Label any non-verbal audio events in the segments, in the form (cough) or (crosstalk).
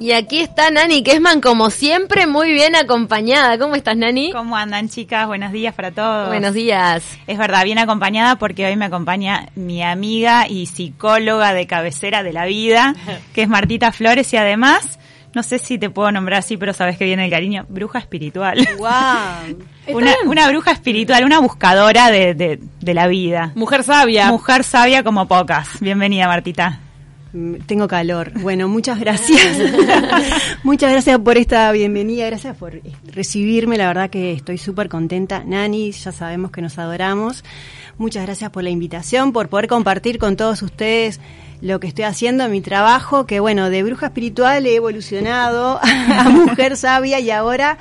Y aquí está Nani Kessman, como siempre, muy bien acompañada. ¿Cómo estás, Nani? ¿Cómo andan, chicas? Buenos días para todos. Buenos días. Es verdad, bien acompañada porque hoy me acompaña mi amiga y psicóloga de cabecera de la vida, (laughs) que es Martita Flores y además, no sé si te puedo nombrar así, pero sabes que viene el cariño, bruja espiritual. (laughs) ¡Wow! (laughs) Una, una bruja espiritual, una buscadora de, de, de la vida. Mujer sabia. Mujer sabia como pocas. Bienvenida, Martita. Mm, Tengo calor. Bueno, muchas gracias. (laughs) muchas gracias por esta bienvenida, gracias por eh, recibirme. La verdad que estoy súper contenta. Nani, ya sabemos que nos adoramos. Muchas gracias por la invitación, por poder compartir con todos ustedes lo que estoy haciendo, mi trabajo, que bueno, de bruja espiritual he evolucionado (laughs) a mujer sabia y ahora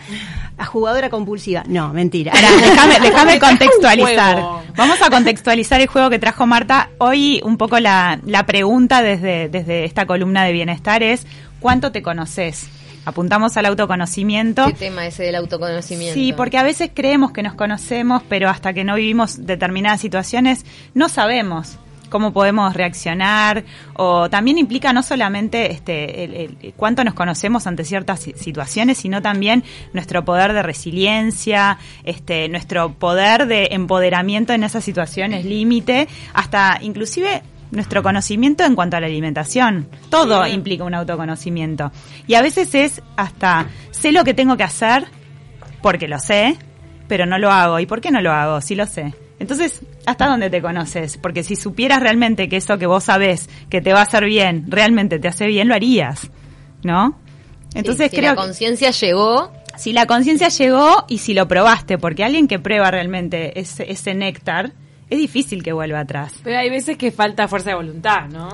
a jugadora compulsiva. No, mentira. Ahora, (laughs) déjame, contextualizar. Vamos a contextualizar el juego que trajo Marta. Hoy un poco la, la pregunta desde, desde esta columna de bienestar es, ¿cuánto te conoces? Apuntamos al autoconocimiento. ¿Qué tema ese del autoconocimiento? Sí, porque a veces creemos que nos conocemos, pero hasta que no vivimos determinadas situaciones no sabemos cómo podemos reaccionar o también implica no solamente este el, el- cuánto nos conocemos ante ciertas si- situaciones sino también nuestro poder de resiliencia este nuestro poder de empoderamiento en esas situaciones límite hasta inclusive nuestro conocimiento en cuanto a la alimentación todo implica un autoconocimiento y a veces es hasta sé lo que tengo que hacer porque lo sé, pero no lo hago. ¿Y por qué no lo hago? Si lo sé. Entonces, ¿hasta dónde te conoces? Porque si supieras realmente que eso que vos sabés que te va a hacer bien, realmente te hace bien, lo harías. ¿No? Entonces Sí, si creo la conciencia llegó, si la conciencia llegó y si lo probaste, porque alguien que prueba realmente ese, ese néctar, es difícil que vuelva atrás. Pero hay veces que falta fuerza de voluntad, ¿no?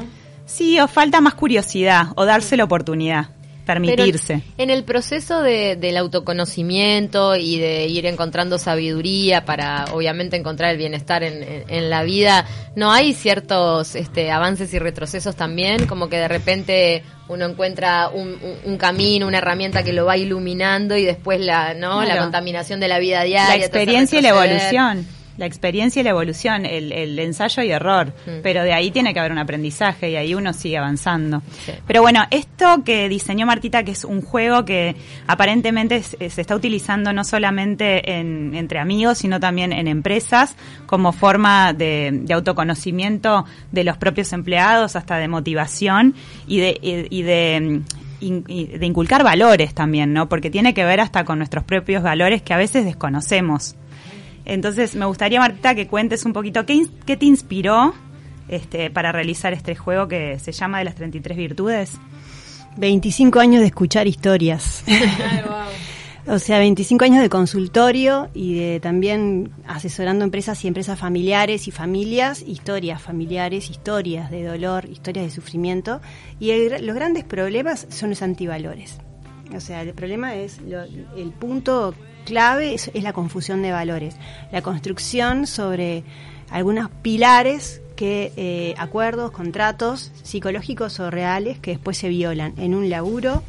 Sí, o falta más curiosidad, o darse la oportunidad, permitirse. Pero en el proceso de, del autoconocimiento y de ir encontrando sabiduría para, obviamente, encontrar el bienestar en, en- en la vida, ¿no hay ciertos este, avances y retrocesos también? Como que de repente uno encuentra un, un- un camino, una herramienta que lo va iluminando y después la, ¿no? la contaminación de la vida diaria. la experiencia y la evolución. La experiencia y la evolución, el, el ensayo y error. Mm. Pero de ahí tiene que haber un aprendizaje y ahí uno sigue avanzando. Sí. Pero bueno, esto que diseñó Martita, que es un juego que aparentemente se, se está utilizando no solamente en- entre amigos, sino también en empresas, como forma de, de autoconocimiento de los propios empleados, hasta de motivación y de, y, y de de inculcar valores también, ¿no? Porque tiene que ver hasta con nuestros propios valores que a veces desconocemos. Entonces, me gustaría, Marta, que cuentes un poquito qué, te inspiró este, para realizar este juego que se llama de las 33 virtudes. 25 años de escuchar historias. (laughs) O sea, 25 años de consultorio y de también asesorando empresas y empresas familiares y familias, historias familiares, historias de dolor, historias de sufrimiento. Y el- los grandes problemas son los antivalores. O sea, el problema es, lo- el punto clave es, la confusión de valores. La construcción sobre algunos pilares que eh, acuerdos, contratos psicológicos o reales que después se violan en un laburo,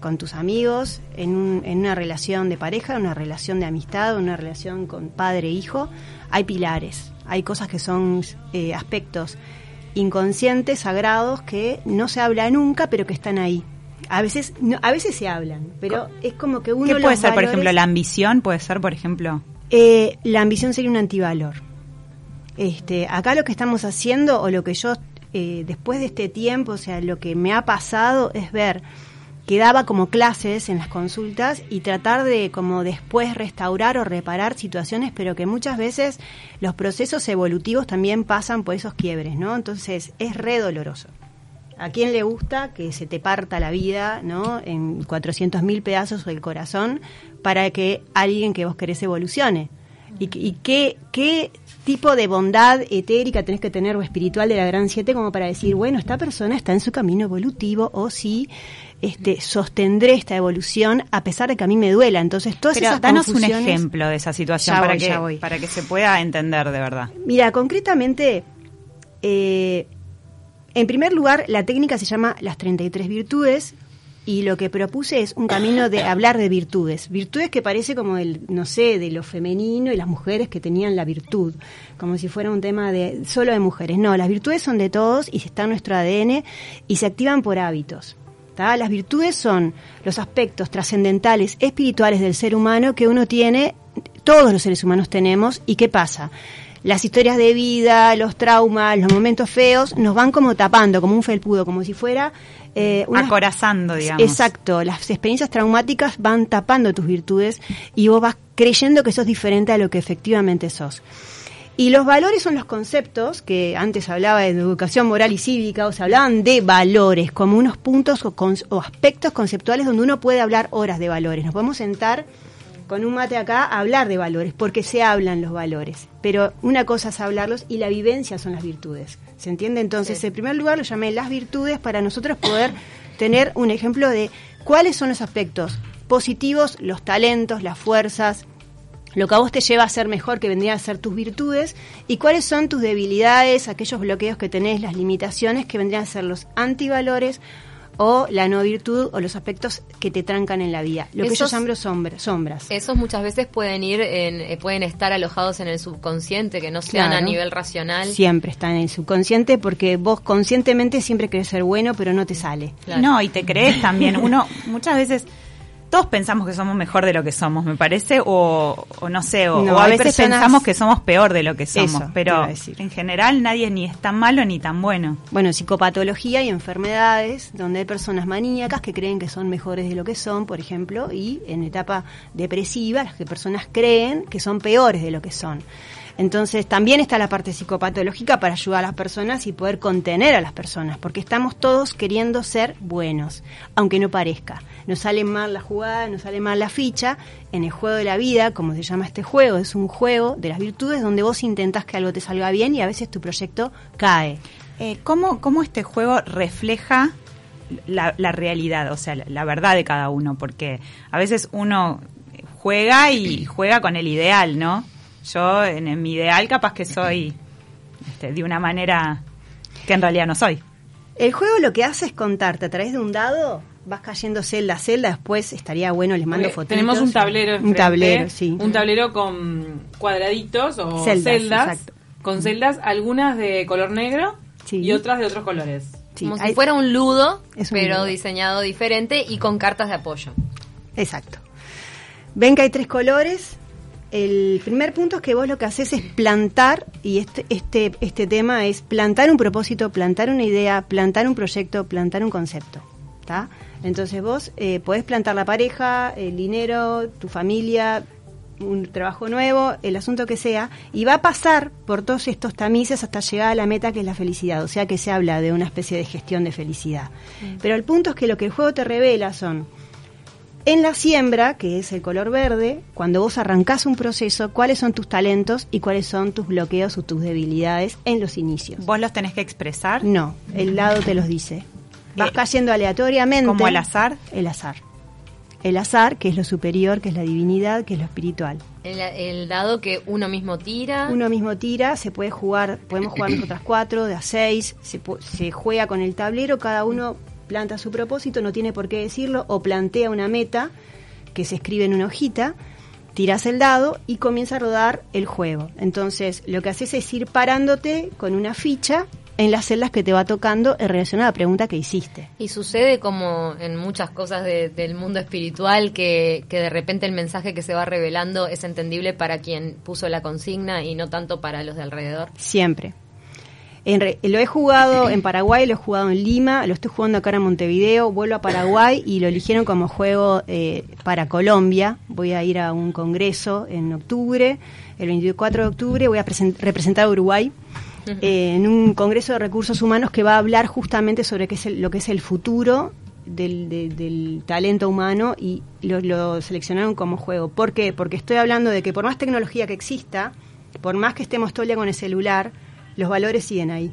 con tus amigos, en, un- en una relación de pareja, una relación de amistad, una relación con padre-hijo, hay pilares, hay cosas que son eh, aspectos inconscientes, sagrados, que no se habla nunca, pero que están ahí. A veces, no, a veces se hablan, pero es como que uno ¿Qué puede ser, por ejemplo, la ambición? Puede ser, por ejemplo. eh, la ambición sería un antivalor. Este, acá lo que estamos haciendo, o lo que yo, eh, después de este tiempo, o sea, lo que me ha pasado es ver que daba como clases en las consultas y tratar de como después restaurar o reparar situaciones, pero que muchas veces los procesos evolutivos también pasan por esos quiebres, ¿no? Entonces es re doloroso. ¿A quién le gusta que se te parta la vida, ¿no? En 400 mil pedazos del corazón para que alguien que vos querés evolucione? ¿Y, qué- y qué, qué tipo de bondad etérica tenés que tener o espiritual de la Gran Siete como para decir, bueno, esta persona está en su camino evolutivo o si este, sostendré esta evolución a pesar de que a mí me duela? Entonces, todas Pero esas danos un ejemplo de esa situación para, voy, que, para que se pueda entender de verdad. Mira, concretamente, eh, en primer lugar, la técnica se llama las 33 virtudes y lo que propuse es un camino de hablar de virtudes. Virtudes que parece como el, no sé, de lo femenino y las mujeres que tenían la virtud, como si fuera un tema de solo de mujeres. No, las virtudes son de todos y está en nuestro ADN y se activan por hábitos. Las virtudes son los aspectos trascendentales, espirituales del ser humano que uno tiene, todos los seres humanos tenemos, y ¿qué pasa? Las historias de vida, los traumas, los momentos feos, nos van como tapando, como un felpudo, como si fuera... eh, Acorazando, digamos. Exacto, las experiencias traumáticas van tapando tus virtudes y vos vas creyendo que sos diferente a lo que efectivamente sos. Y los valores son los conceptos, que antes hablaba de educación moral y cívica, o se hablaban de valores, como unos puntos o, con- o aspectos conceptuales donde uno puede hablar horas de valores. Nos podemos sentar con un mate acá a hablar de valores, porque se hablan los valores. Pero una cosa es hablarlos y la vivencia son las virtudes. ¿Se entiende? Entonces, en primer lugar, lo llamé las virtudes para nosotros poder tener un ejemplo de cuáles son los aspectos positivos, los talentos, las fuerzas, lo que a vos te lleva a ser mejor, que vendrían a ser tus virtudes, y cuáles son tus debilidades, aquellos bloqueos que tenés, las limitaciones, que vendrían a ser los antivalores o la no virtud o los aspectos que te trancan en la vida. Lo que yo llamo sombra- sombras. Esos muchas veces pueden ir, en, eh, pueden estar alojados en el subconsciente, que no sean a nivel racional. Siempre está en el subconsciente porque vos conscientemente siempre querés ser bueno, pero no te sale. Claro. No, y te crees también. Uno, (laughs) muchas veces, todos pensamos que somos mejor de lo que somos, me parece, o, o no sé, o, No, o a veces personas- pensamos que somos peor de lo que somos, Eso, pero en general nadie ni es tan malo ni tan bueno. Bueno, psicopatología y enfermedades donde hay personas maníacas que creen que son mejores de lo que son, por ejemplo, y en etapa depresiva las que personas creen que son peores de lo que son. Entonces también está la parte psicopatológica para ayudar a las personas y poder contener a las personas, porque estamos todos queriendo ser buenos, aunque no parezca. Nos sale mal la jugada, nos sale mal la ficha. En el juego de la vida, como se llama este juego, es un juego de las virtudes donde vos intentás que algo te salga bien y a veces tu proyecto cae. Eh, ¿cómo, ¿Cómo este juego refleja la, realidad, o sea, la verdad de cada uno? Porque a veces uno juega y juega con el ideal, ¿no? Yo en, en mi ideal capaz que soy este, de una manera que en realidad no soy. El juego lo que hace es contarte a través de un dado, vas cayendo celda a celda, después estaría bueno, les mando fotos. Tenemos un tablero Un tablero, sí. Un tablero con cuadraditos o Celdas, celdas. exacto. con celdas, algunas de color negro Sí. y otras de otros colores. Sí, Como hay- si fuera un ludo, Es un pero ludo. diseñado diferente y con cartas de apoyo. Exacto. Ven que hay tres colores. El primer punto es que vos lo que haces es plantar, y este, este, este tema es plantar un propósito, plantar una idea, plantar un proyecto, plantar un concepto. ¿tá? Entonces vos eh, podés plantar la pareja, el dinero, tu familia, un trabajo nuevo, el asunto que sea, y va a pasar por todos estos tamices hasta llegar a la meta que es la felicidad. O sea que se habla de una especie de gestión de felicidad. Pero el punto es que lo que el juego te revela son en la siembra, que es el color verde, cuando vos arrancás un proceso, cuáles son tus talentos y cuáles son tus bloqueos o tus debilidades en los inicios. ¿Vos los tenés que expresar? No, el lado te los dice. Vas Eh, cayendo aleatoriamente. ¿Como el azar? El azar. El azar, que es lo superior, que es la divinidad, que es lo espiritual. El, el dado que uno mismo tira. Uno mismo tira, se puede jugar, podemos jugar nosotras cuatro, de a seis, se, pu- se juega con el tablero, cada uno planta su propósito, no tiene por qué decirlo, o plantea una meta que se escribe en una hojita, tiras el dado y comienza a rodar el juego. Entonces, lo que haces es ir parándote con una ficha en las celdas que te va tocando en relación a la pregunta que hiciste. Y sucede como en muchas cosas de- del mundo espiritual que, que de repente el mensaje que se va revelando es entendible para quien puso la consigna y no tanto para los de alrededor. Siempre. En re- lo he jugado (laughs) en Paraguay, lo he jugado en Lima, lo estoy jugando acá en Montevideo, vuelvo a Paraguay y lo eligieron como juego eh, para Colombia. Voy a ir a un congreso en octubre, el 24 de octubre, voy a presen- representar a Uruguay eh, en un congreso de recursos humanos que va a hablar justamente sobre qué es el- lo que es el futuro del, de- del talento humano y lo, lo seleccionaron como juego. ¿Por qué? Porque estoy hablando de que por más tecnología que exista, por más que estemos todo el día con el celular, los valores siguen ahí.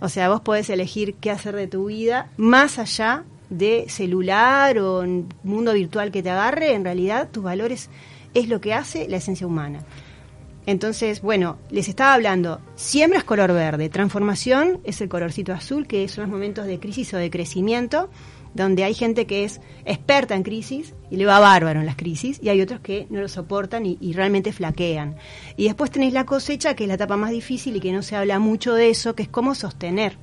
O sea, vos podés elegir qué hacer de tu vida más allá de celular o mundo virtual que te agarre, en realidad tus valores es lo que hace la esencia humana. Entonces, bueno, les estaba hablando, siembra es color verde, transformación es el colorcito azul, que son los momentos de crisis o de crecimiento, donde hay gente que es experta en crisis y le va bárbaro en las crisis, y hay otros que no lo soportan y, y realmente flaquean. Y después tenéis la cosecha, que es la etapa más difícil y que no se habla mucho de eso, que es cómo sostener.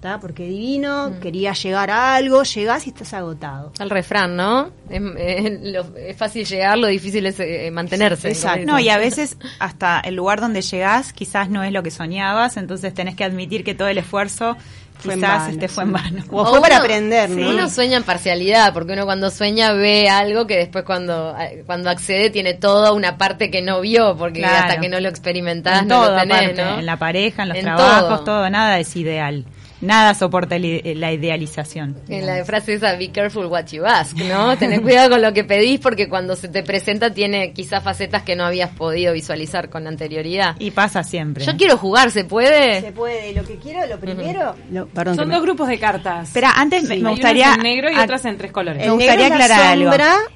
¿tá? Porque divino, quería llegar a algo, llegás y estás agotado. El refrán, ¿no? Es, es lo- es fácil llegar, lo difícil es eh, mantenerse. Exacto. No, y a veces hasta el lugar donde llegás quizás no es lo que soñabas, entonces tenés que admitir que todo el esfuerzo Fue en quizás vano, este fue en vano. O fue para uno- aprender, sí, ¿no? Uno sueña en parcialidad, porque uno cuando sueña ve algo que después cuando, eh, cuando accede tiene toda una parte que no vio, porque Claro. hasta que no lo experimentás en no todo, lo tenés, aparte, ¿no? en la pareja, en los En trabajos, todo. todo. nada es ideal. Nada soporta i- la idealización. En la frase esa, be careful what you ask, ¿no? (laughs) Tener cuidado con lo que pedís porque cuando se te presenta tiene quizás facetas que no habías podido visualizar con anterioridad. Y pasa siempre. Yo quiero jugar, ¿se puede? Se puede, lo que quiero, lo primero... lo- perdón, Son me- dos grupos de cartas. Espera, antes me- Hay me unas gustaría en negro y otras en tres colores. Me El gustaría negro es la aclarar algo.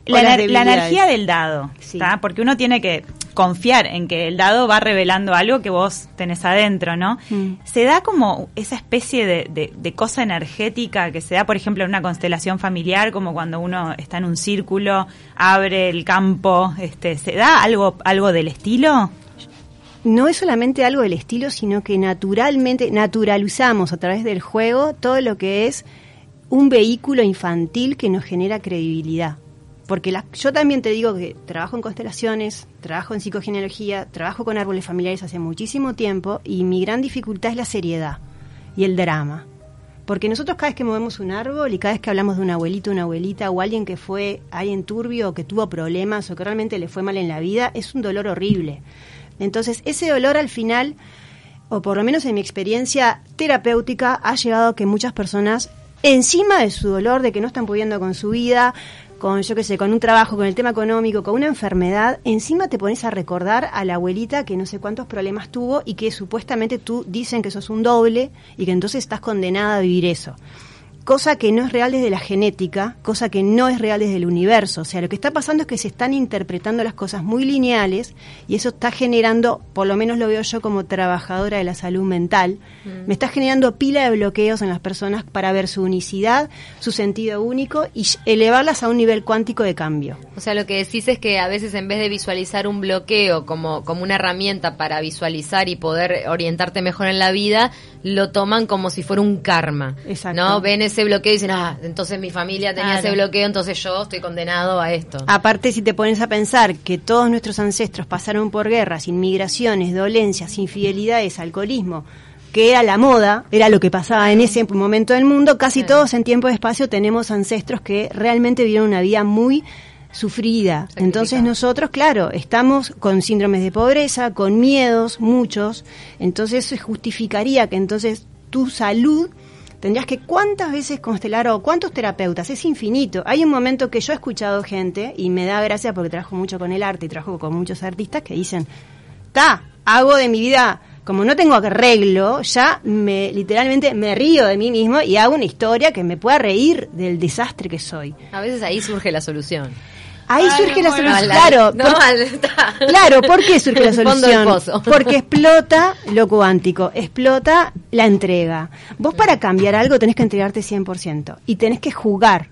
La, energía del dado, Sí. Porque uno tiene que confiar en que el dado va revelando algo que vos tenés adentro, ¿no? Mm. Se da como esa especie de, de- cosa energética que se da, por ejemplo, en una constelación familiar, como cuando uno está en un círculo, abre el campo, este, ¿se da algo, algo del estilo? no es solamente algo del estilo, sino que naturalmente naturalizamos a través del juego todo lo que es un vehículo infantil que nos genera credibilidad. Porque la- yo también te digo que trabajo en constelaciones, trabajo en psicogenealogía, trabajo con árboles familiares hace muchísimo tiempo y mi gran dificultad es la seriedad y el drama. Porque nosotros cada vez que movemos un árbol y cada vez que hablamos de un abuelito, una abuelita o alguien que fue alguien turbio o que tuvo problemas o que realmente le fue mal en la vida, es un dolor horrible. Entonces, ese dolor al final, o por lo menos en mi experiencia terapéutica, ha llevado a que muchas personas, encima de su dolor, de que no están pudiendo con su vida, con, yo qué sé, con un trabajo, con el tema económico, con una enfermedad, encima te pones a recordar a la abuelita que no sé cuántos problemas tuvo y que supuestamente tú dicen que sos un doble y que entonces estás condenada a vivir eso cosa que no es real desde la genética, cosa que no es real desde el universo. O sea, lo que está pasando es que se están interpretando las cosas muy lineales y eso está generando, por lo menos lo veo yo como trabajadora de la salud mental, me está generando pila de bloqueos en las personas para ver su unicidad, su sentido único y elevarlas a un nivel cuántico de cambio. O sea, lo que decís es que a veces en vez de visualizar un bloqueo como, como una herramienta para visualizar y poder orientarte mejor en la vida, lo toman como si fuera un karma. Exacto. ¿No? Ven ese bloqueo y dicen, ah, entonces mi familia tenía Claro. ese bloqueo, entonces yo estoy condenado a esto. Aparte, si te pones a pensar que todos nuestros ancestros pasaron por guerras, inmigraciones, dolencias, infidelidades, alcoholismo, que era la moda, era lo que pasaba en ese momento del mundo, casi todos en tiempo y espacio tenemos ancestros que realmente vivieron una vida muy sufrida. Entonces nosotros, claro, estamos con síndromes de pobreza, con miedos, muchos. Entonces eso justificaría que entonces tu salud tendrías que cuántas veces constelar o cuántos terapeutas, es infinito. Hay un momento que yo he escuchado gente, y me da gracia porque trabajo mucho con el arte y trabajo con muchos artistas que dicen, ta, hago de mi vida, como no tengo arreglo, ya me literalmente me río de mí mismo y hago una historia que me pueda reír del desastre que soy. A veces ahí surge la solución. Ahí Ay, surge la solución. Claro, no, por-. Claro, ¿por qué surge la solución? (laughs) Porque explota lo cuántico, explota la entrega. Vos para cambiar algo tenés que entregarte 100% y tenés que jugar.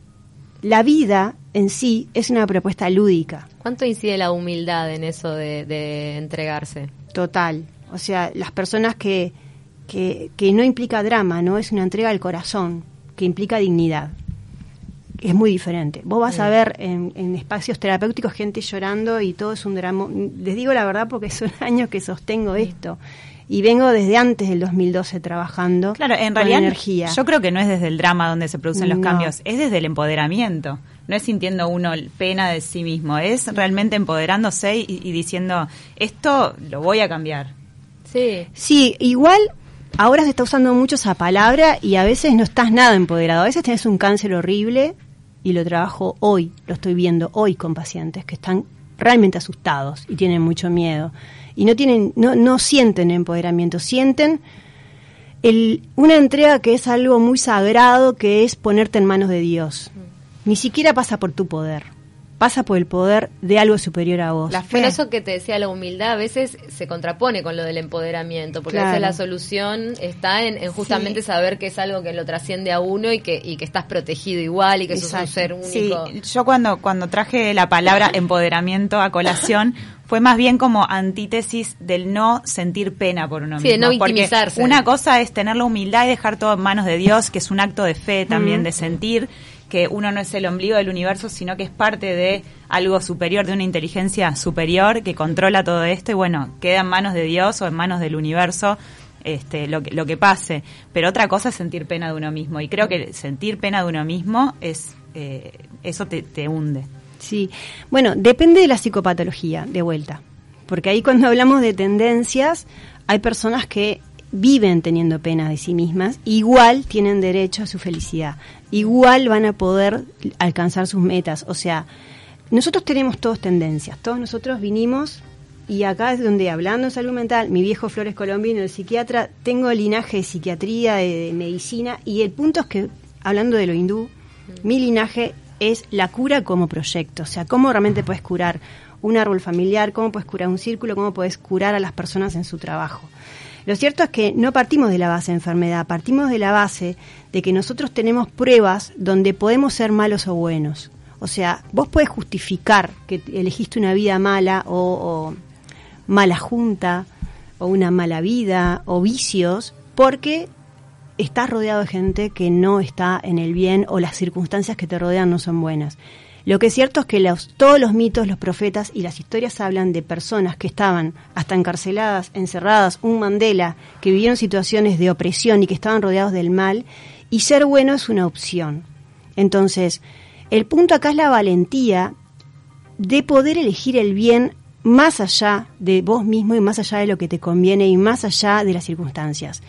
La vida en sí es una propuesta lúdica, ¿Cuánto incide la humildad en eso de, de entregarse? total. O sea, las personas que, que, que no implica drama, no es una entrega al corazón, que implica dignidad. Es muy diferente. Vos vas a ver en, en espacios terapéuticos gente llorando y todo es un drama. Les digo la verdad porque (laughs) son años que sostengo esto. Y vengo desde antes del 2012 trabajando Claro, en con realidad energía. yo creo que no es desde el drama donde se producen los No. cambios, es desde el empoderamiento. No es sintiendo uno pena de sí mismo, es realmente empoderándose y, y diciendo, esto lo voy a cambiar. Sí. Sí, igual ahora se está usando mucho esa palabra y a veces no estás nada empoderado. A veces tenés un cáncer horrible y lo trabajo hoy, lo estoy viendo hoy con pacientes que están realmente asustados y tienen mucho miedo y no tienen no, no sienten empoderamiento, sienten el, una entrega que es algo muy sagrado, que es ponerte en manos de Dios. Ni siquiera pasa por tu poder, pasa por el poder de algo superior a vos. La fe. Bueno, eso que te decía la humildad a veces se contrapone con lo del empoderamiento, porque a Claro. veces la solución está en, en justamente Sí. saber que es algo que lo trasciende a uno y que, y que estás protegido igual y que sos un Exacto. ser único. Sí, yo cuando, cuando traje la palabra (laughs) empoderamiento a colación fue más bien como antítesis del no sentir pena por uno Sí, de mismo. no Porque victimizarse. Una cosa es tener la humildad y dejar todo en manos de Dios, que es un acto de fe también, de sentir que uno no es el ombligo del universo, sino que es parte de algo superior, de una inteligencia superior que controla todo esto y bueno, queda en manos de Dios o en manos del universo este, lo, que, lo que pase. Pero otra cosa es sentir pena de uno mismo y creo que sentir pena de uno mismo es eh, eso te, te hunde. Sí, bueno, depende de la psicopatología, de vuelta. Porque ahí cuando hablamos de tendencias, hay personas que viven teniendo pena de sí mismas, igual tienen derecho a su felicidad, igual van a poder alcanzar sus metas. O sea, nosotros tenemos todos tendencias, todos nosotros vinimos y acá es donde hablando de salud mental, mi viejo Flores Colombino, el psiquiatra, tengo linaje de psiquiatría, de, de medicina, y el punto es que, hablando de lo hindú, mi linaje es la cura como proyecto, o sea, cómo realmente puedes curar un árbol familiar, cómo puedes curar un círculo, cómo puedes curar a las personas en su trabajo. Lo cierto es que no partimos de la base de enfermedad, partimos de la base de que nosotros tenemos pruebas donde podemos ser malos o buenos. O sea, vos puedes justificar que elegiste una vida mala o, o mala junta o una mala vida o vicios porque estás rodeado de gente que no está en el bien o las circunstancias que te rodean no son buenas. Lo que es cierto es que los- todos los mitos, los profetas y las historias hablan de personas que estaban hasta encarceladas, encerradas, un Mandela, que vivieron situaciones de opresión y que estaban rodeados del mal, y ser bueno es una opción. Entonces, el punto acá es la valentía de poder elegir el bien más allá de vos mismo y más allá de lo que te conviene y más allá de las circunstancias.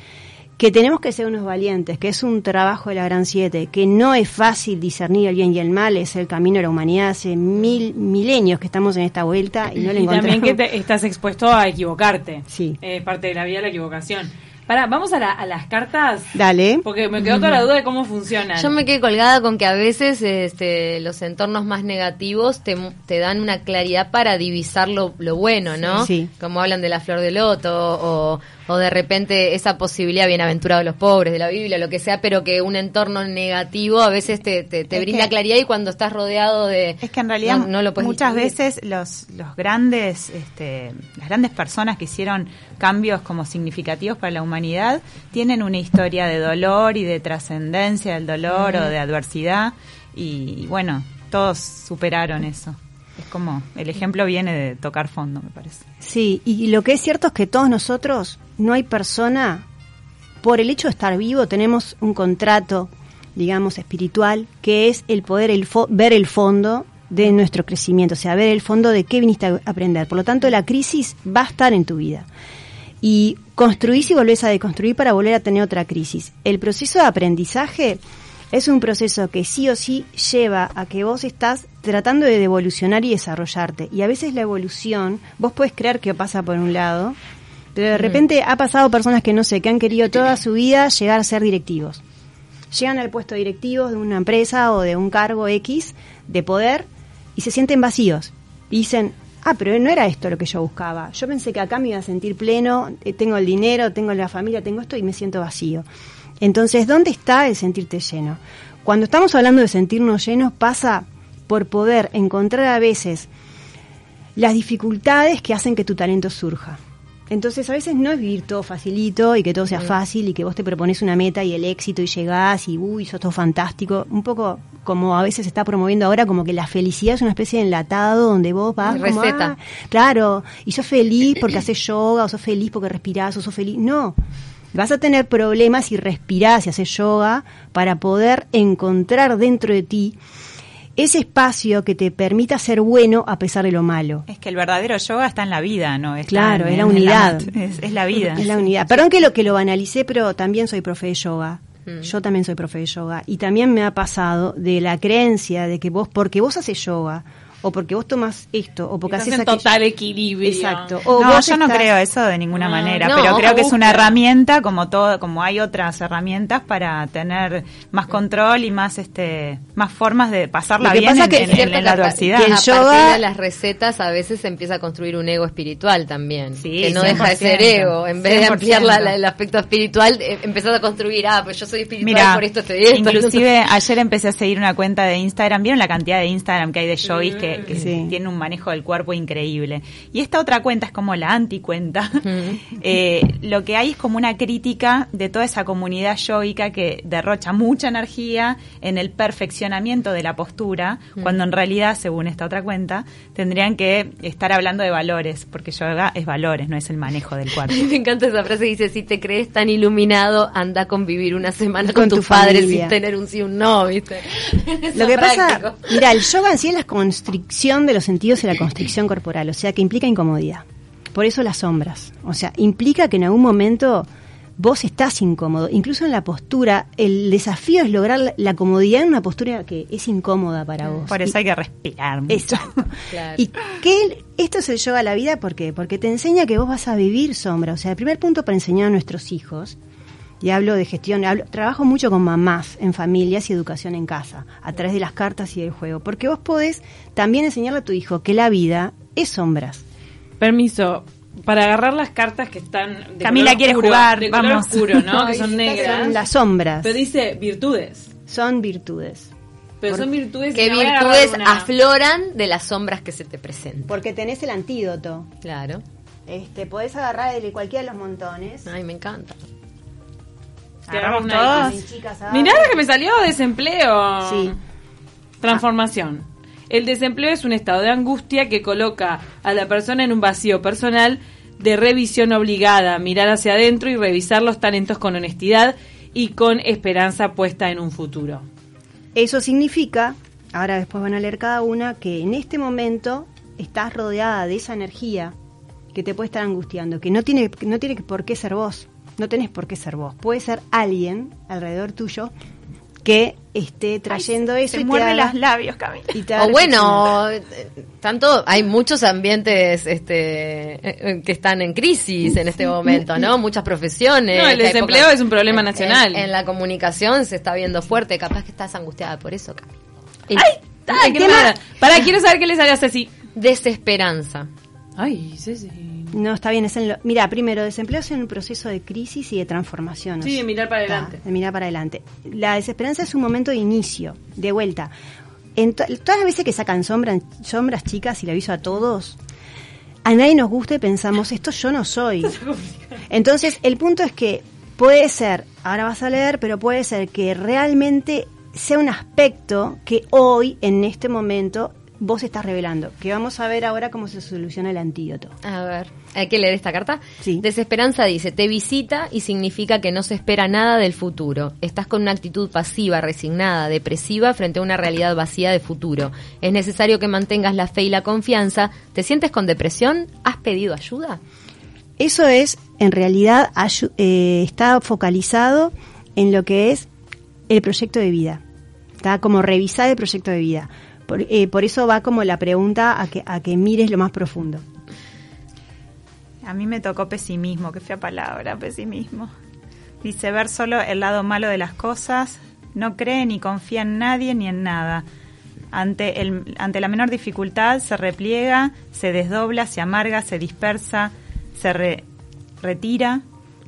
Que tenemos que ser unos valientes, que es un trabajo de la Gran Siete, que no es fácil discernir el bien y el mal, es el camino de la humanidad hace mil milenios que estamos en esta vuelta y no le Y encontramos. también que te- estás expuesto a equivocarte. Sí. Es parte de la vida la equivocación. Para, vamos a, la- a las cartas. Dale. Porque me quedó toda la duda de cómo funcionan. Yo me quedé colgada con que a veces este, los entornos más negativos te, te dan una claridad para divisar lo, lo bueno, ¿no? Sí. Como hablan de la flor de loto o, o de repente esa posibilidad, bienaventurados los pobres, de la Biblia, lo que sea, pero que un entorno negativo a veces te, te, te Es brinda que- claridad y cuando estás rodeado de... Es que en realidad no, no lo puedes muchas distinguir. veces los, los grandes, este, las grandes personas que hicieron cambios como significativos para la humanidad tienen una historia de dolor y de trascendencia del dolor o de adversidad y, bueno, todos superaron eso. Es como, el ejemplo viene de tocar fondo, me parece. Sí, y lo que es cierto es que todos nosotros, no hay persona, por el hecho de estar vivo, tenemos un contrato, digamos, espiritual, que es el poder el fo- ver el fondo de nuestro crecimiento, o sea, ver el fondo de qué viniste a aprender. Por lo tanto, la crisis va a estar en tu vida. Y construís y volvés a deconstruir para volver a tener otra crisis. El proceso de aprendizaje es un proceso que sí o sí lleva a que vos estás tratando de evolucionar y desarrollarte. Y a veces la evolución, vos puedes creer que pasa por un lado, pero de repente ha pasado personas que no sé, que han querido toda su vida llegar a ser directivos. Llegan al puesto directivo de una empresa o de un cargo X de poder y se sienten vacíos. Dicen, ah, pero no era esto lo que yo buscaba. Yo pensé que acá me iba a sentir pleno, eh, tengo el dinero, tengo la familia, tengo esto y me siento vacío. Entonces, ¿dónde está el sentirte lleno? Cuando estamos hablando de sentirnos llenos, pasa por poder encontrar a veces las dificultades que hacen que tu talento surja. Entonces, a veces no es vivir todo facilito y que todo sea fácil y que vos te propones una meta y el éxito y llegás y uy, sos todo fantástico. Un poco como a veces se está promoviendo ahora, como que la felicidad es una especie de enlatado donde vos vas como, Receta. "Ah, claro, y sos feliz porque haces yoga, o sos feliz porque respirás, o sos feliz. No, vas a tener problemas si respirás y haces yoga para poder encontrar dentro de ti ese espacio que te permita ser bueno a pesar de lo malo. Es que el verdadero yoga está en la vida, ¿no? Está Claro, en- es la unidad. es la vida. Es la unidad. Perdón que lo que lo banalicé, pero también soy profe de yoga. Mm. Yo también soy profe de yoga. Y también me ha pasado de la creencia de que vos, porque vos haces yoga, o porque vos tomas esto, o porque Estás haces en aquello. total equilibrio. Exacto. O no, vos yo no creo eso de ninguna No, manera, no, pero creo que es una herramienta como todo, como hay otras herramientas para tener más control y más este más formas de pasarla bien pasa en, que en- en Cierto la que a- adversidad. que el a yoga- partir de las recetas a veces se empieza a construir un ego espiritual también. Sí, que no deja de ser 100%, ego. En vez de 100%. ampliar la- la- el aspecto espiritual, eh, empezás a construir, ah, pues yo soy espiritual, Mira, por esto estoy esto. inclusive ayer empecé a seguir una cuenta de Instagram. ¿Vieron la cantidad de Instagram que hay de yogis que, que Sí. tienen un manejo del cuerpo increíble? Y esta otra cuenta es como la anticuenta. (laughs) Eh, lo que hay es como una crítica de toda esa comunidad yoica que derrocha mucha energía en el perfeccionamiento de la postura, cuando en realidad, según esta otra cuenta, tendrían que estar hablando de valores, porque yoga es valores, no es el manejo del cuerpo. (laughs) Me encanta esa frase dice, si te crees tan iluminado, anda a convivir una semana con, Con tu tus padres sin tener un sí y un no, ¿viste? Lo que pasa, mira, el yoga en sí es la constricción de los sentidos y la constricción corporal, o sea que implica incomodidad. Por eso las sombras. O sea, implica que en algún momento vos estás incómodo. Incluso en la postura, el desafío es lograr la, la comodidad en una postura que es incómoda para vos. Por eso Y- hay que respirar mucho. Exacto. (laughs) Claro. Y que esto es el yoga a la vida, ¿por qué? Porque te enseña que vos vas a vivir sombra. O sea, el primer punto para enseñar a nuestros hijos, y hablo de gestión, hablo, trabajo mucho con mamás en familias y educación en casa, a través de las cartas y del juego. Porque vos podés también enseñarle a tu hijo que la vida es sombras. Permiso. Para agarrar las cartas que están de Camila color quiere oscuro, jugar, de color vamos. oscuro, ¿no? (laughs) que son negras. Son las sombras, Pero dice virtudes. son virtudes. Pero son virtudes ¿Qué y me voy a agarrar virtudes una. afloran de las sombras que se te presentan? Porque tenés el antídoto. Claro. Este, podés agarrar de cualquiera de los montones. Ay, me encanta. Agarramos todos. Mirá lo que me salió desempleo. Sí. Transformación. El desempleo es un estado de angustia que coloca a la persona en un vacío personal de revisión obligada, mirar hacia adentro y revisar los talentos con honestidad y con esperanza puesta en un futuro. Eso significa, ahora después van a leer cada una, que en este momento estás rodeada de esa energía que te puede estar angustiando, que no tiene, no tiene por qué ser vos, no tenés por qué ser vos, puede ser alguien alrededor tuyo que esté trayendo eso Se y te muerde haga- los labios, Camila. y te haga O bueno, tanto hay muchos ambientes este eh, que están en crisis en este momento, ¿no? Muchas profesiones. No, el desempleo época- es un problema nacional. En, en la comunicación se está viendo fuerte, capaz que estás angustiada por eso, Cami. El- Ay, el qué tema- rara. Para, quiero saber qué le salió a Ceci. Desesperanza. Ay, Ceci. No, está bien. Es en lo- mira, primero, desempleo es en un proceso de crisis y de transformación. Sí, de mirar para Está, adelante. de mirar para adelante. La desesperanza es un momento de inicio, de vuelta. En to- todas las veces que sacan sombras, sombras chicas, y le aviso a todos, a nadie nos gusta y pensamos, esto yo no soy. (laughs) Entonces, el punto es que puede ser, ahora vas a leer, pero puede ser que realmente sea un aspecto que hoy, en este momento, vos estás revelando. Que vamos a ver ahora cómo se soluciona el antídoto. A ver, hay que leer esta carta. Sí. Desesperanza dice, te visita y significa que no se espera nada del futuro. Estás con una actitud pasiva, resignada, depresiva frente a una realidad vacía de futuro. Es necesario que mantengas la fe y la confianza. ¿Te sientes con depresión? ¿Has pedido ayuda? Eso es, en realidad, eh, está focalizado en lo que es el proyecto de vida. Está como revisar el proyecto de vida. Por, eh, por eso va como la pregunta a que, a que mires lo más profundo. A mí me tocó pesimismo, qué fea palabra, pesimismo. Dice ver solo el lado malo de las cosas, no cree ni confía en nadie ni en nada. Ante, el, ante la menor dificultad se repliega, se desdobla, se amarga, se dispersa, se re- retira.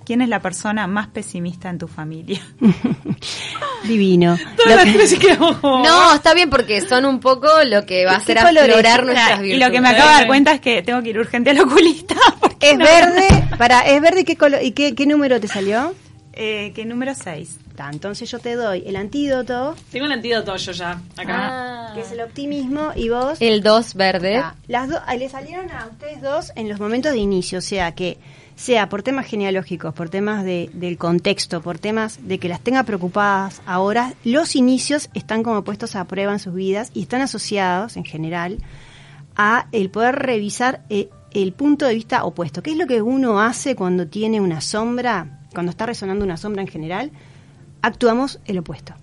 ¿Quién es la persona más pesimista en tu familia? (laughs) Divino. Todas Lo las que- tres quedamos como- No, está bien porque son un poco lo que va a ¿Qué hacer colores? aflorar nuestras y virtudes. lo que me acabo de dar cuenta es que tengo que ir urgente al oculista. (laughs) es no- verde, para, es verde ¿qué color, y qué, qué número te salió? Eh, ¿Qué número 6? Ta, entonces yo te doy el antídoto, Tengo el antídoto yo ya, acá. Ah. que es el optimismo, y vos El 2 verde. Ta, Las dos, ah, le salieron a ustedes dos en los momentos de inicio, o sea que sea por temas genealógicos, por temas de, del contexto, por temas de que las tenga preocupadas ahora, los inicios están como puestos a prueba en sus vidas y están asociados en general a el poder revisar eh, el punto de vista opuesto. ¿Qué es lo que uno hace cuando tiene una sombra, cuando está resonando una sombra en general? Actuamos el opuesto.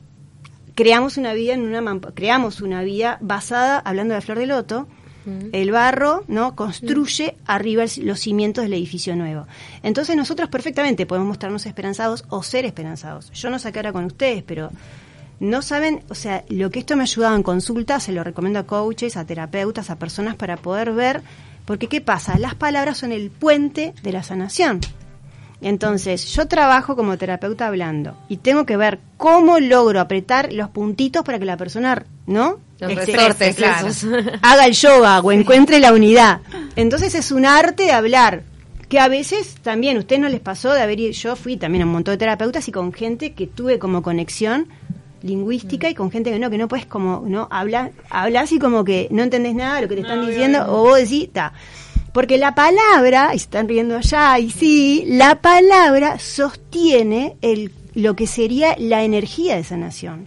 Creamos una vida en una creamos una vida basada, hablando de flor de loto, el barro no construye arriba los cimientos del edificio nuevo. Entonces nosotros perfectamente podemos mostrarnos esperanzados o ser esperanzados. Yo no sé qué hará con ustedes, pero no saben, o sea, lo que esto me ha ayudado en consulta, se lo recomiendo a coaches, a terapeutas, a personas para poder ver, porque ¿qué pasa? Las palabras son el puente de la sanación. Entonces, yo trabajo como terapeuta hablando y tengo que ver cómo logro apretar los puntitos para que la persona, ¿no? Los Este, resortes claro, esos. (laughs) haga el yoga o encuentre la unidad. Entonces es un arte de hablar, que a veces también, ¿usted no les pasó de haber ido? Yo fui también a un montón de terapeutas y con gente que tuve como conexión lingüística y con gente que no, que no puedes como, no, habla, hablas y como que no entendés nada de lo que te están diciendo, o vos decís, ta. Porque la palabra, y se están riendo allá, y sí, la palabra sostiene el, lo que sería la energía de sanación.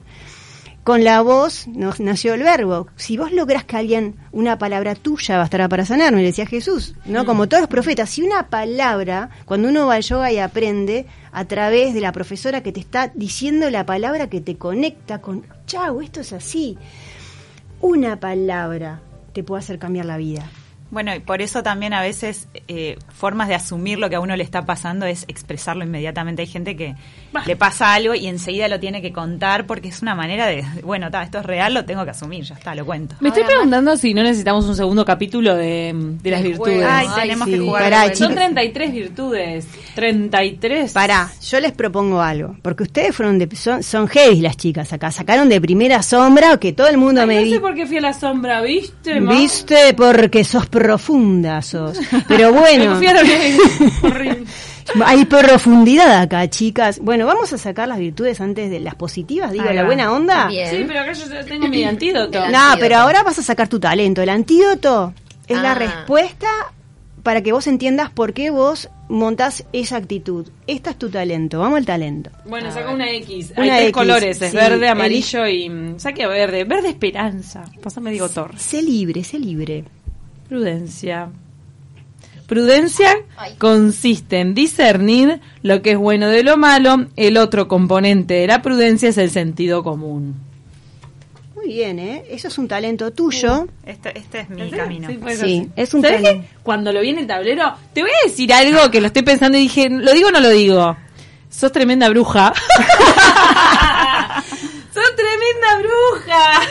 Con la voz nos nació el verbo. Si vos lográs que alguien, una palabra tuya bastará para sanarme, le decía Jesús, ¿no? Como todos los profetas, si una palabra, cuando uno va al yoga y aprende a través de la profesora que te está diciendo la palabra que te conecta con, chau, esto es así. Una palabra te puede hacer cambiar la vida. Bueno, y por eso también a veces eh, formas de asumir lo que a uno le está pasando es expresarlo inmediatamente. Hay gente que le pasa algo y enseguida lo tiene que contar porque es una manera de, bueno, ta, esto es real, lo tengo que asumir, ya está, lo cuento. Me estoy preguntando si no necesitamos un segundo capítulo de, de las virtudes. Ay, Ay, tenemos sí. que jugar. Pará. Son chicos. 33 virtudes. 33. Pará, yo les propongo algo, porque ustedes fueron de, son, son heavy las chicas acá, sacaron de primera sombra que todo el mundo Ay, me no vi. sé por qué fui a la sombra, ¿viste? ma? Viste, porque sos profunda, sos. Pero (laughs) Me bueno, (laughs) hay profundidad acá, chicas. Bueno, vamos a sacar las virtudes antes de las positivas, digo, la buena onda. Bien. Sí, pero acá yo ya tengo mi antídoto. No, antídoto. pero ahora vas a sacar tu talento. El antídoto es la Ah. respuesta para que vos entiendas por qué vos montás esa actitud. Esta es tu talento. Vamos al talento. Bueno, saca una X. Una Hay tres X, colores, es sí. verde, amarillo y... mm, Saque verde. Verde esperanza. Pásame Diego Torres. Sé libre, sé libre. Prudencia. Prudencia consiste en discernir lo que es bueno de lo malo. El otro componente de la prudencia es el sentido común. Muy bien, ¿eh? Eso es un talento tuyo. Este, este es mi camino. Sí, puede Sí, es un ¿Sabés talento. qué? Cuando lo vi en el tablero, te voy a decir algo que lo estoy pensando y dije, ¿lo digo o no lo digo? Sos tremenda bruja. (laughs) ¡Sos tremenda bruja!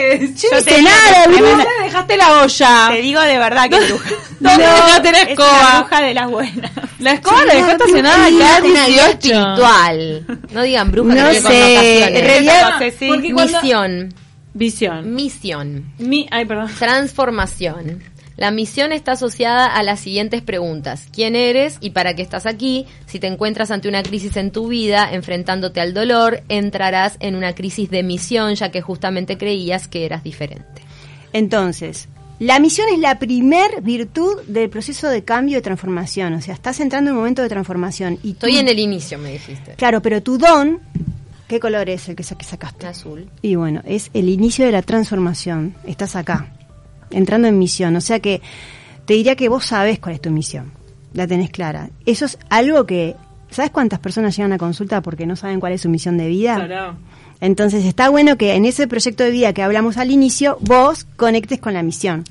(laughs) Flores. Yo no te sé digo nada, que bruja. ¿Dónde dejaste la olla? Te digo de verdad que bruja. (laughs) ¿Dónde dejaste la Es una escoba? bruja de las buenas. La escoba la la estacionada acá Una guía 18. espiritual. No digan bruja No que sé, realidad- No Misión. Visión. Misión. Mi, ay, perdón. Transformación. La misión está asociada a las siguientes preguntas. ¿Quién eres y para qué estás aquí? Si te encuentras ante una crisis en tu vida, enfrentándote al dolor, entrarás en una crisis de misión, ya que justamente creías que eras diferente. Entonces, la misión es la primer virtud del proceso de cambio y transformación. O sea, estás entrando en un momento de transformación. Y Estoy tú- en el inicio, me dijiste. Claro, pero tu don, ¿qué color es el que sacaste? Azul. Y bueno, es el inicio de la transformación. Estás acá, entrando en misión. O sea que te diría que vos sabés cuál es tu misión. La tenés clara. Eso es algo que... ¿Sabes cuántas personas llegan a consulta porque no saben cuál es su misión de vida? Claro. Entonces está bueno que en ese proyecto de vida que hablamos al inicio, vos conectes con la misión,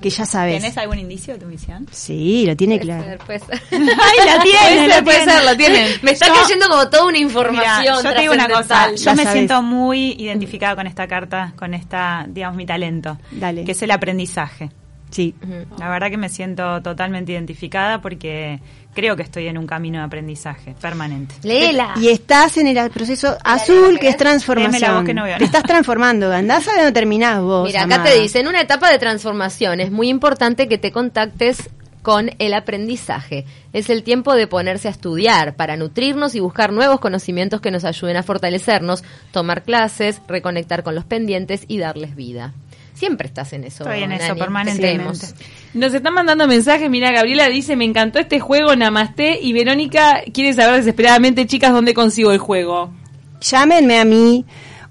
que ya sabes. ¿Tenés algún indicio de tu misión? Sí, lo tiene Puede claro. ser, puede ser. (laughs) ¡Ay, la Puede tiene! ser, puede ser, lo tiene. (laughs) Me está Yo- cayendo como toda una Mira, información. yo te digo una cosa, yo Ya me sabes. siento muy identificada con esta carta, con esta, digamos, mi talento, Dale. que es el aprendizaje. Sí. La verdad que me siento totalmente identificada porque creo que estoy en un camino de aprendizaje permanente. Léela. Y estás en el proceso azul que es transformación. La voz que no veo Te estás transformando, andás a ver dónde terminás vos. Mira, acá amada. te dice, en una etapa de transformación es muy importante que te contactes con el aprendizaje. Es el tiempo de ponerse a estudiar para nutrirnos y buscar nuevos conocimientos que nos ayuden a fortalecernos, tomar clases, reconectar con los pendientes y darles vida. Siempre estás en eso. Estoy en eso permanentemente. Nos están mandando mensajes. Mira, Gabriela dice: Me encantó este juego, Namaste. Y Verónica quiere saber desesperadamente, chicas, dónde consigo el juego. Llámenme a mí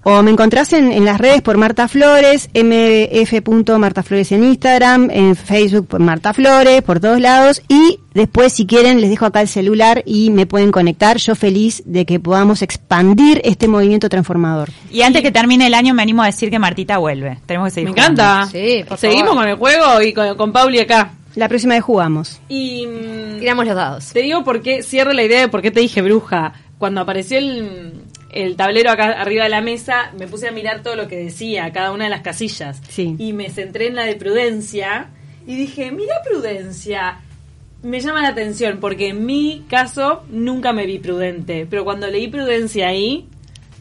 o me encontrás en, en las redes por Marta Flores, mf.martaflores en Instagram, en Facebook por Marta Flores, por todos lados. Y después, si quieren, les dejo acá el celular y me pueden conectar. Yo feliz de que podamos expandir este movimiento transformador. Y antes que termine el año me animo a decir que Martita vuelve. Tenemos que seguir Me jugando. encanta. Sí, por Seguimos favor. con el juego y con, con Pauli acá. La próxima vez jugamos. Y Tiramos los dados. te digo por qué, cierro la idea de por qué te dije bruja. Cuando apareció el, el tablero acá arriba de la mesa, me puse a mirar todo lo que decía, cada una de las casillas. Sí. Y me centré en la de prudencia y dije, mira prudencia. Me llama la atención porque en mi caso nunca me vi prudente, pero cuando leí prudencia ahí,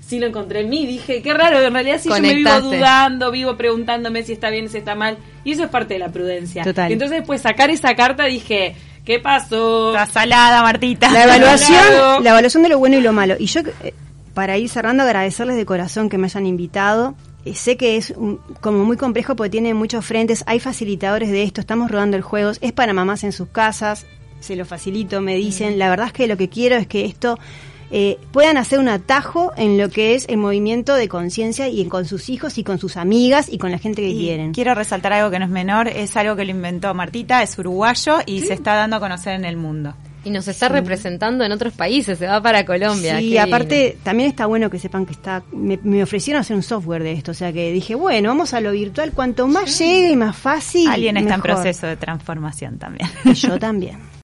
sí lo encontré en mí. Dije, qué raro, en realidad sí yo me vivo dudando, vivo preguntándome si está bien, si está mal. Y eso es parte de la prudencia. Total. Y entonces, pues sacar esa carta dije, ¿qué pasó? Está salada, Martita. La evaluación, la evaluación de lo bueno y lo malo. Y yo, eh, para ir cerrando, agradecerles de corazón que me hayan invitado. Eh, Sé que es un- como muy complejo porque tiene muchos frentes, hay facilitadores de esto, estamos rodando el juego, es para mamás en sus casas, se lo facilito, me dicen. La verdad es que lo que quiero es que esto eh, puedan hacer un atajo en lo que es el movimiento de conciencia y en- con sus hijos y con sus amigas y con la gente que Y quieren. Quiero resaltar algo que no es menor, es algo que lo inventó Martita, es uruguayo y se está dando a conocer en el mundo. Y nos está representando en otros países, se va para Colombia. Sí, qué aparte también está bueno que sepan que está me, me ofrecieron hacer un software de esto, o sea que dije, bueno, vamos a lo virtual, cuanto más llegue y más fácil. Alguien está en proceso de transformación también. Y yo también. (laughs)